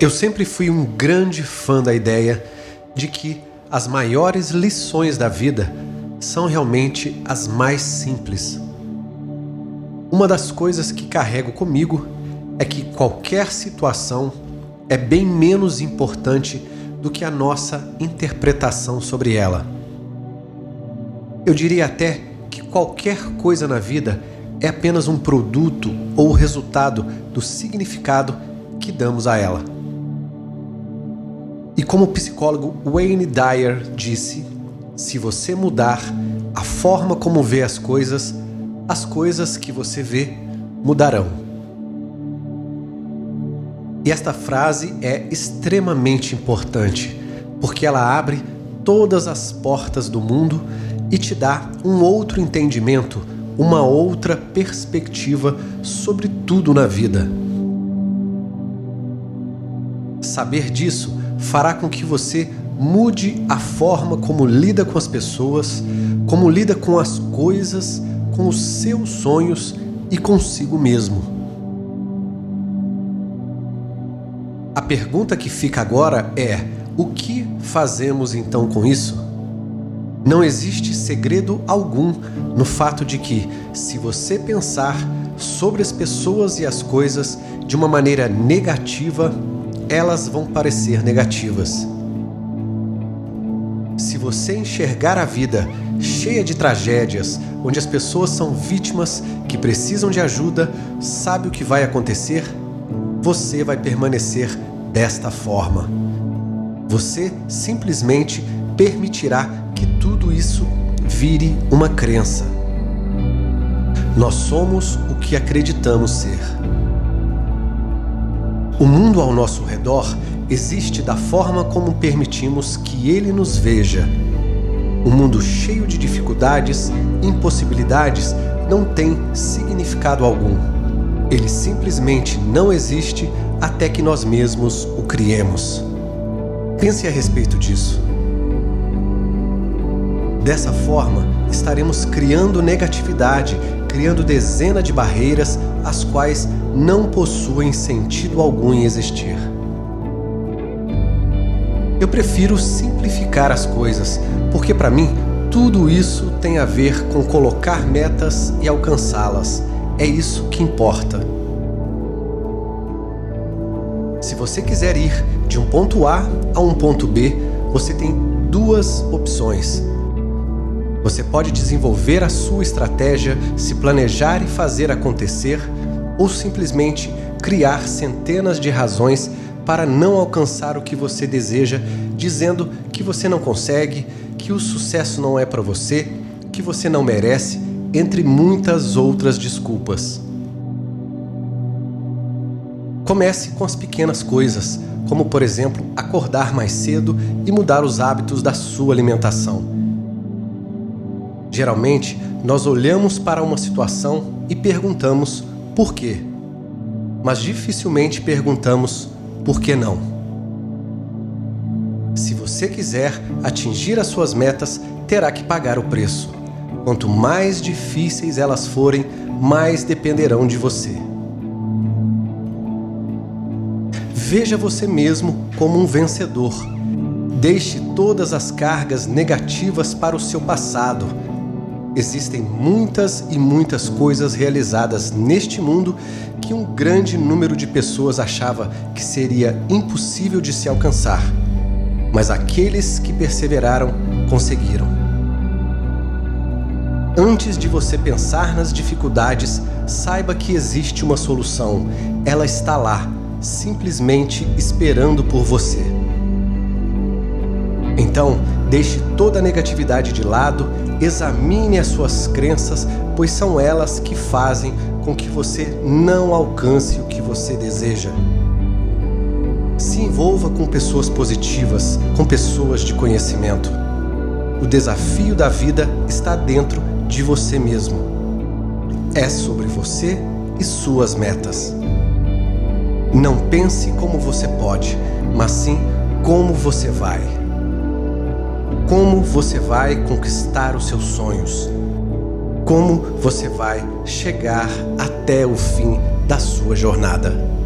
Eu sempre fui um grande fã da ideia de que as maiores lições da vida são realmente as mais simples. Uma das coisas que carrego comigo é que qualquer situação é bem menos importante do que a nossa interpretação sobre ela. Eu diria até que qualquer coisa na vida é apenas um produto ou resultado do significado que damos a ela. E como o psicólogo Wayne Dyer disse, se você mudar a forma como vê as coisas, as coisas que você vê mudarão. E esta frase é extremamente importante, porque ela abre todas as portas do mundo e te dá um outro entendimento, uma outra perspectiva sobre tudo na vida. Saber disso fará com que você mude a forma como lida com as pessoas, como lida com as coisas, com os seus sonhos e consigo mesmo. A pergunta que fica agora é: o que fazemos então com isso? Não existe segredo algum no fato de que, se você pensar sobre as pessoas e as coisas de uma maneira negativa, elas vão parecer negativas. Se você enxergar a vida cheia de tragédias, onde as pessoas são vítimas que precisam de ajuda, sabe o que vai acontecer? Você vai permanecer desta forma. Você simplesmente permitirá que tudo isso vire uma crença. Nós somos o que acreditamos ser. O mundo ao nosso redor existe da forma como permitimos que ele nos veja. Um mundo cheio de dificuldades, impossibilidades, não tem significado algum. Ele simplesmente não existe até que nós mesmos o criemos. Pense a respeito disso. Dessa forma, estaremos criando negatividade, criando dezenas de barreiras as quais não possuem sentido algum em existir. Eu prefiro simplificar as coisas, porque para mim tudo isso tem a ver com colocar metas e alcançá-las. É isso que importa. Se você quiser ir de um ponto A a um ponto B, você tem duas opções. Você pode desenvolver a sua estratégia, se planejar e fazer acontecer, ou simplesmente criar centenas de razões para não alcançar o que você deseja, dizendo que você não consegue, que o sucesso não é para você, que você não merece, entre muitas outras desculpas. Comece com as pequenas coisas, como por exemplo acordar mais cedo e mudar os hábitos da sua alimentação. Geralmente, nós olhamos para uma situação e perguntamos por quê? Mas dificilmente perguntamos por que não. Se você quiser atingir as suas metas, terá que pagar o preço. Quanto mais difíceis elas forem, mais dependerão de você. Veja você mesmo como um vencedor. Deixe todas as cargas negativas para o seu passado Existem muitas e muitas coisas realizadas neste mundo que um grande número de pessoas achava que seria impossível de se alcançar, mas aqueles que perseveraram conseguiram. Antes de você pensar nas dificuldades, saiba que existe uma solução. Ela está lá, simplesmente esperando por você. Então, deixe toda a negatividade de lado Examine as suas crenças, pois são elas que fazem com que você não alcance o que você deseja. Se envolva com pessoas positivas, com pessoas de conhecimento. O desafio da vida está dentro de você mesmo. É sobre você e suas metas. Não pense como você pode, mas sim como você vai como você vai conquistar os seus sonhos, como você vai chegar até o fim da sua jornada.